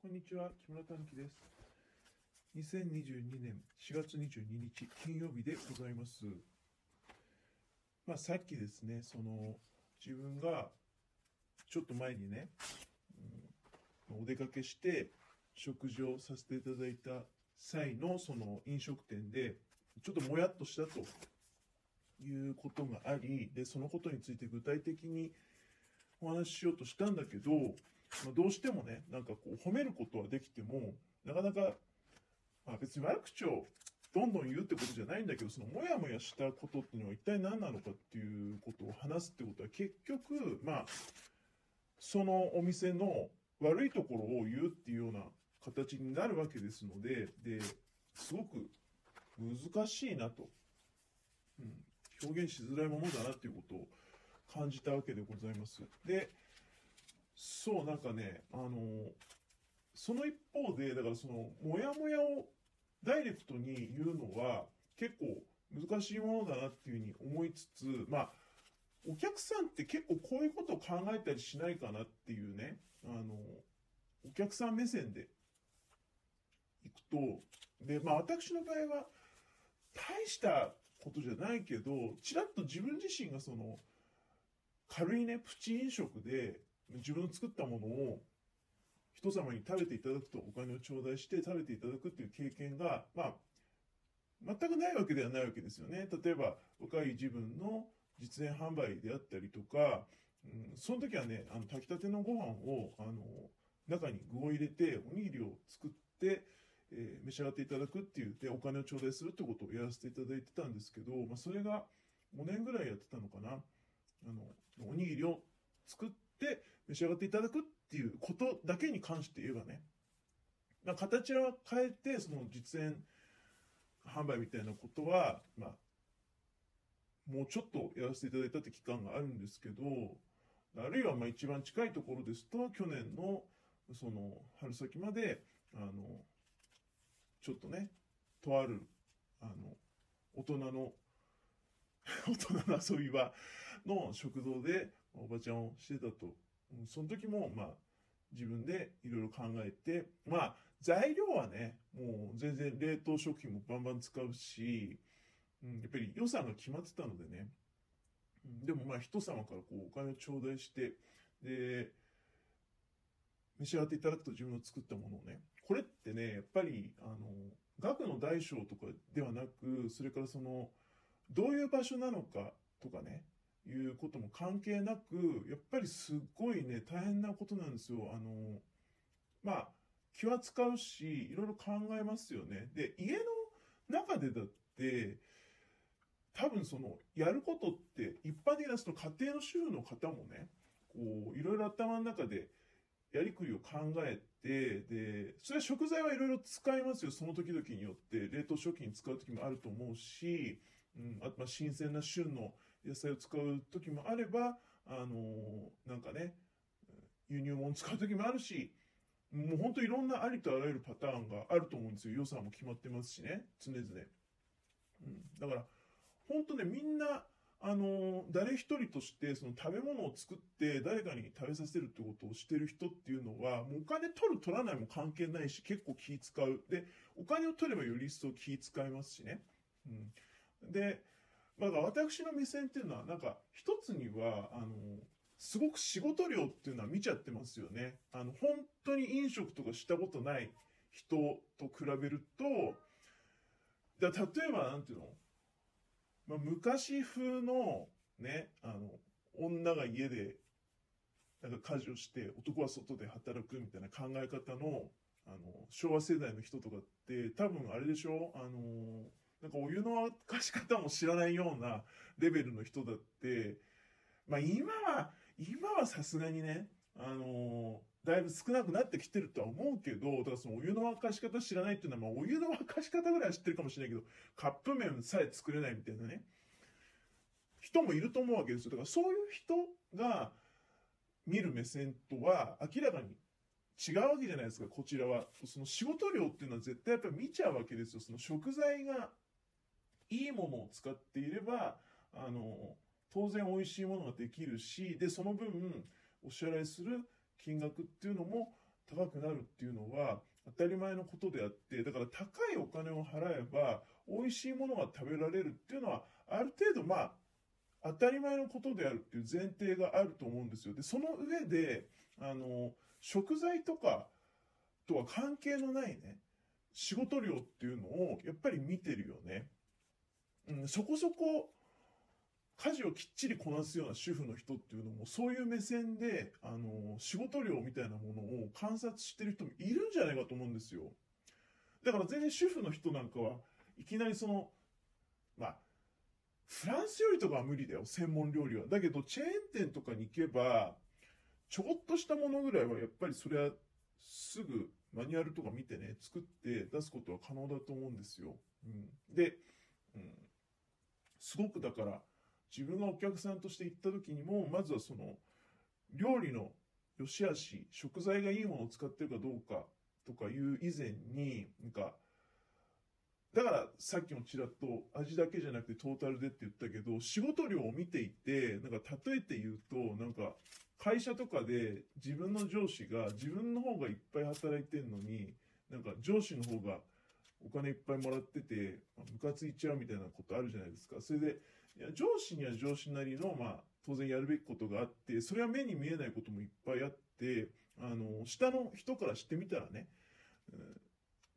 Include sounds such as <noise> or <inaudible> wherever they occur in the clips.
こんにちは、木村短樹です。2022年4月22日金曜日でございます。まあ、さっきですね、その自分がちょっと前にね、うんお出かけして食事をさせていただいた際のその飲食店でちょっともやっとしたということがあり、で、そのことについて具体的にお話ししようとしたんだけど、まあ、どうしてもね、なんかこう褒めることはできても、なかなか、まあ、別に悪口をどんどん言うってことじゃないんだけど、そのモヤモヤしたことっていうのは一体何なのかっていうことを話すってことは結局、まあ、そのお店の悪いところを言うっていうような形になるわけですので、で、すごく難しいなと、うん、表現しづらいものだなっていうことを感じたわけでございます。で、そう、なんかね、あの、その一方で、だからその、もやもやをダイレクトに言うのは結構難しいものだなっていうふうに思いつつ、まあ、お客さんって結構こういうことを考えたりしないかなっていうね、あの、お客さん目線で行くと、で、まあ私の場合は、大したことじゃないけど、ちらっと自分自身がその、軽いね、プチ飲食で自分の作ったものを人様に食べていただくとお金を頂戴して食べていただくっていう経験が、まあ、全くないわけではないわけですよね。例えば、若い自分の実演販売であったりとか、うん、その時はね、あの、炊きたてのご飯を、あの、中に具を入れて、おにぎりを作って、えー召し上がっていただくっていう、で、お金を頂戴するってことをやらせていただいてたんですけど、まあ、それが5年ぐらいやってたのかな。あの、おにぎりを作って召し上がっていただくっていうことだけに関して言えばね、まあ、形は変えて、その実演販売みたいなことは、まあ、もうちょっとやらせていただいたって期間があるんですけど、あるいはまあ一番近いところですと、去年のその春先まで、あの、ちょっとね、とある、あの、大人の <laughs> 大人の遊び場の食堂でおばちゃんをしてたと。その時も、まあ、自分でいろいろ考えて、まあ、材料はね、もう全然冷凍食品もバンバン使うし、うん、やっぱり予算が決まってたのでね。でもまあ、人様からこうお金を頂戴して、で、召し上がっていただくと自分の作ったものをね。これってね、やっぱり、あの、額の大小とかではなく、それからその、どういう場所なのかとかね、いうことも関係なく、やっぱりすっごいね、大変なことなんですよ。あの、まあ、気は使うし、いろいろ考えますよね。で、家の中でだって、多分その、やることって、一般的なその家庭の主婦の方もね、こう、いろいろ頭の中で、やりくりを考えて、で、それは食材はいろいろ使いますよ。その時々によって、冷凍食品使う時もあると思うし、うん、あまあ新鮮な旬の野菜を使う時もあれば、あのなんかね、輸入物使う時もあるし、もう本当いろんなありとあらゆるパターンがあると思うんですよ。予算も決まってますしね、常々。うん、だから、本当ね、みんな、あの誰一人としてその食べ物を作って誰かに食べさせるってことをしてる人っていうのは、もうお金取る取らないも関係ないし、結構気使う。で、お金を取ればより一層気使いますしね。うん。で、まあ、私の目線っていうのは、なんか、一つには、あの、すごく仕事量っていうのは見ちゃってますよね。あの、本当に飲食とかしたことない人と比べると、だ例えば、なんていうの？まあ、昔風の、ね、あの、女が家で、なんか家事をして、男は外で働くみたいな考え方の、あの、昭和世代の人とかって、多分あれでしょ？あの、なんかお湯の沸かし方も知らないようなレベルの人だって、まあ今は、今はさすがにね、あのだいぶ少なくなってきてるとは思うけど、だからそのお湯の沸かし方知らないっていうのは、まあお湯の沸かし方ぐらいは知ってるかもしれないけど、カップ麺さえ作れないみたいなね、人もいると思うわけですよ。だからそういう人が見る目線とは明らかに違うわけじゃないですか、こちらは。その仕事量っていうのは絶対やっぱり見ちゃうわけですよ。その食材がいいものを使っていれば、あの、当然美味しいものができるし、で、その分、お支払いする金額っていうのも高くなるっていうのは当たり前のことであって、だから高いお金を払えば美味しいものが食べられるっていうのはある程度まあ当たり前のことであるっていう前提があると思うんですよ。で、その上で、あの、食材とかとは関係のないね、仕事量っていうのをやっぱり見てるよね。うん、そこそこ家事をきっちりこなすような主婦の人っていうのもそういう目線で、あの、仕事量みたいなものを観察してる人もいるんじゃないかと思うんですよ。だから全然主婦の人なんかはいきなりその、まあ、フランス料理とかは無理だよ、専門料理は。だけど、チェーン店とかに行けば、ちょこっとしたものぐらいはやっぱりそれはすぐマニュアルとか見てね、作って出すことは可能だと思うんですよ。うん、で、うん、すごくだから、自分がお客さんとして行った時にも、まずはその、料理の良し悪し、食材がいいものを使ってるかどうかとかいう以前に、なんか、だからさっきもちらっと味だけじゃなくてトータルでって言ったけど、仕事量を見ていて、なんか例えて言うと、なんか会社とかで自分の上司が自分の方がいっぱい働いてんのに、なんか上司の方がお金いっぱいもらってて、まあムカついちゃうみたいなことあるじゃないですか。それで、いや上司には上司なりの、まあ当然やるべきことがあって、それは目に見えないこともいっぱいあって、あの、下の人からしてみたらね、うん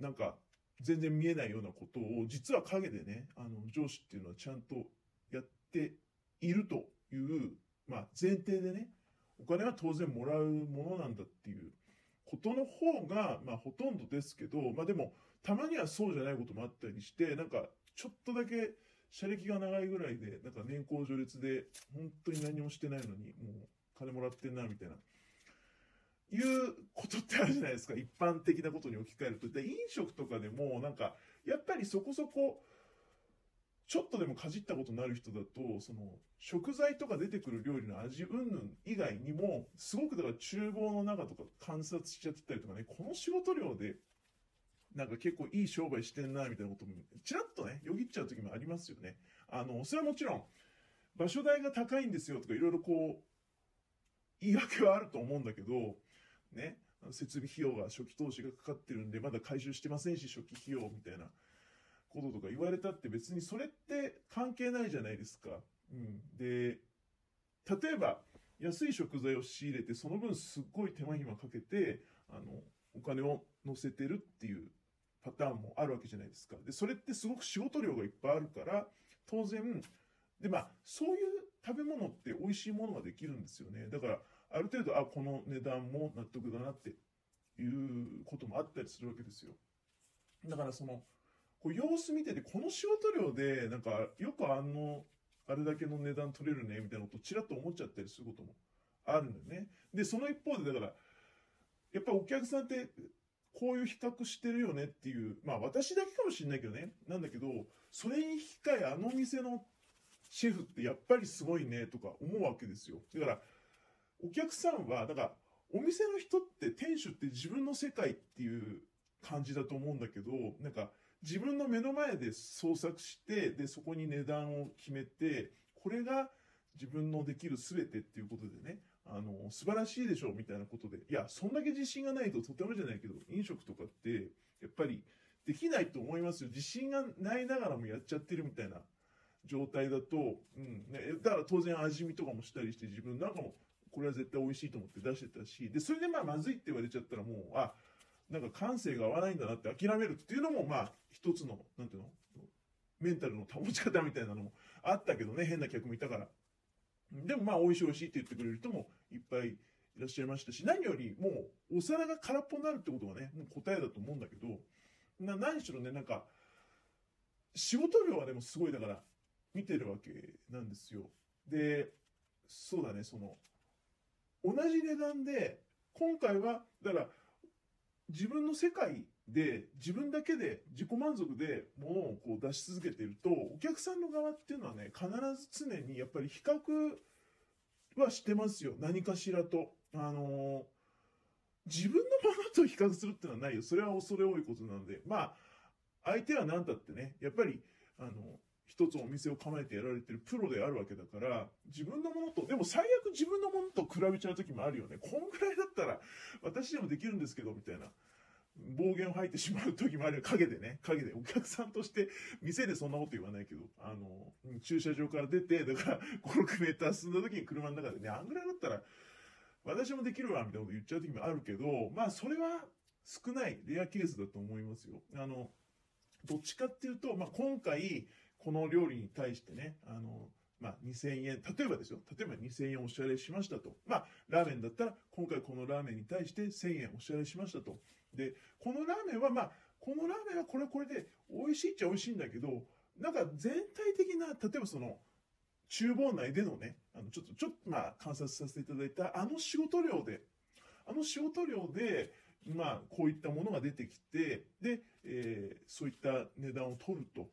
なんか、全然見えないようなことを、実は陰でね、あの、上司っていうのはちゃんとやっているという、まあ、前提でね、お金は当然もらうものなんだっていうことの方が、まあ、ほとんどですけど、まあでも、たまにはそうじゃないこともあったりして、なんか、ちょっとだけ、車歴が長いぐらいで、なんか年功序列で、本当に何もしてないのに、もう、金もらってんな、みたいな。いうことってあるじゃないですか。一般的なことに置き換えると。で、飲食とかでも、なんか、やっぱりそこそこ、ちょっとでもかじったことのある人だと、その、食材とか出てくる料理の味云々以外にも、すごくだから厨房の中とか観察しちゃってたりとかね、この仕事量で、なんか結構いい商売してんな、みたいなことも、ちらっとね、よぎっちゃう時もありますよね。あの、それはもちろん、場所代が高いんですよとかいろいろこう、言い訳はあると思うんだけど、ね、設備費用が初期投資がかかってるんで、まだ回収してませんし、初期費用みたいなこととか言われたって別にそれって関係ないじゃないですか。うん。で、例えば、安い食材を仕入れて、その分すっごい手間暇かけて、あの、お金を乗せてるっていうパターンもあるわけじゃないですか。で、それってすごく仕事量がいっぱいあるから、当然、で、まあ、そういう食べ物って美味しいものができるんですよね。だから、ある程度、あ、この値段も納得だなっていうこともあったりするわけですよ。だからその、こう様子見てて、この仕事量で、なんか、よくあの、あれだけの値段取れるね、みたいなことをちらっと思っちゃったりすることもあるんだよね。で、その一方で、だから、やっぱお客さんって、こういう比較してるよねっていう、まあ私だけかもしれないけどね、なんだけど、それに引き換えあの店のシェフってやっぱりすごいねとか思うわけですよ。だから、お客さんは、だから、お店の人って店主って自分の世界っていう感じだと思うんだけど、なんか自分の目の前で創作して、で、そこに値段を決めて、これが自分のできる全てっていうことでね、あの、素晴らしいでしょうみたいなことで、いや、そんだけ自信がないととてもじゃないけど、飲食とかって、やっぱりできないと思いますよ。自信がないながらもやっちゃってるみたいな状態だと、うん、ね、だから当然味見とかもしたりして自分なんかもこれは絶対美味しいと思って出してたし、で、それでまあまずいって言われちゃったらもう、あ、なんか感性が合わないんだなって諦めるっていうのもまあ一つの、なんていうの？メンタルの保ち方みたいなのもあったけどね、変な客もいたから。でもまあ美味しい美味しいって言ってくれる人もいっぱいいらっしゃいましたし、何よりもうお皿が空っぽになるってことがね、もう答えだと思うんだけど、な何しろね、なんか、仕事量はでもすごいだから見てるわけなんですよ。で、そうだね、その、同じ値段で、今回は、だから、自分の世界で自分だけで自己満足で物をこう出し続けていると、お客さんの側っていうのはね、必ず常にやっぱり比較はしてますよ。何かしらと。あの自分のものと比較するっていうのはないよ。それは恐れ多いことなので。まあ、相手は何だってね、やっぱり、あの、一つお店を構えてやられてるプロであるわけだから、自分のものと、でも最悪自分のものと比べちゃう時もあるよね。こんぐらいだったら私でもできるんですけど、みたいな。暴言を吐いてしまう時もあるよ。影でね。影で。お客さんとして、店でそんなこと言わないけど、あの、駐車場から出て、だから5、6メーター進んだ時に車の中でね、あんぐらいだったら、私もできるわ、みたいなこと言っちゃう時もあるけど、まあ、それは少ない、レアケースだと思いますよ。あの、どっちかっていうと、まあ、今回、この料理に対してね、あの、まあ、2000円、例えばですよ。例えば2000円お支払いしましたと。まあ、ラーメンだったら、今回このラーメンに対して1000円お支払いしましたと。で、このラーメンは、まあ、このラーメンはこれはこれで美味しいっちゃ美味しいんだけど、なんか全体的な、例えばその、厨房内でのね、あの、ちょっと、ちょっと、まあ、観察させていただいた、あの仕事量で、あの仕事量で、まあ、こういったものが出てきて、で、えーそういった値段を取ると、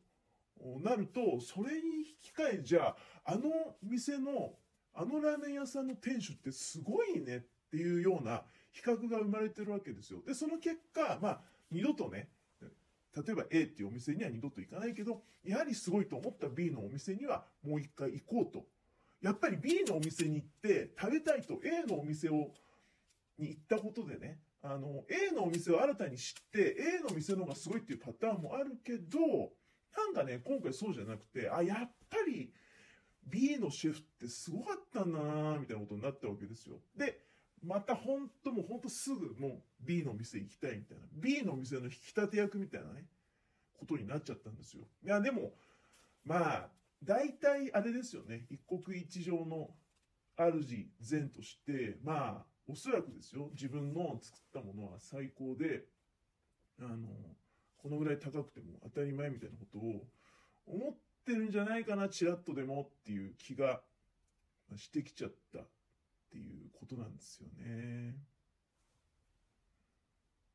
なると、それに引き換え、じゃあ、あの店の、あのラーメン屋さんの店主ってすごいねっていうような比較が生まれてるわけですよ。で、その結果、まあ、二度とね、例えば A っていうお店には二度と行かないけど、やはりすごいと思った B のお店にはもう一回行こうと。やっぱり B のお店に行って食べたいと A のお店を、に行ったことでね、あの、A のお店を新たに知って、A の店の方がすごいっていうパターンもあるけど、なんかね、今回そうじゃなくて、あ、やっぱり B のシェフってすごかったんだなみたいなことになったわけですよ。で、また本当もう本当すぐもう B の店行きたいみたいな。B の店の引き立て役みたいなね、ことになっちゃったんですよ。いや、でも、まあ、大体あれですよね。一国一城の主前として、まあ、おそらくですよ。自分の作ったものは最高で、あの、このぐらい高くても当たり前みたいなことを思ってるんじゃないかな、ちらっとでもっていう気がしてきちゃったっていうことなんですよね。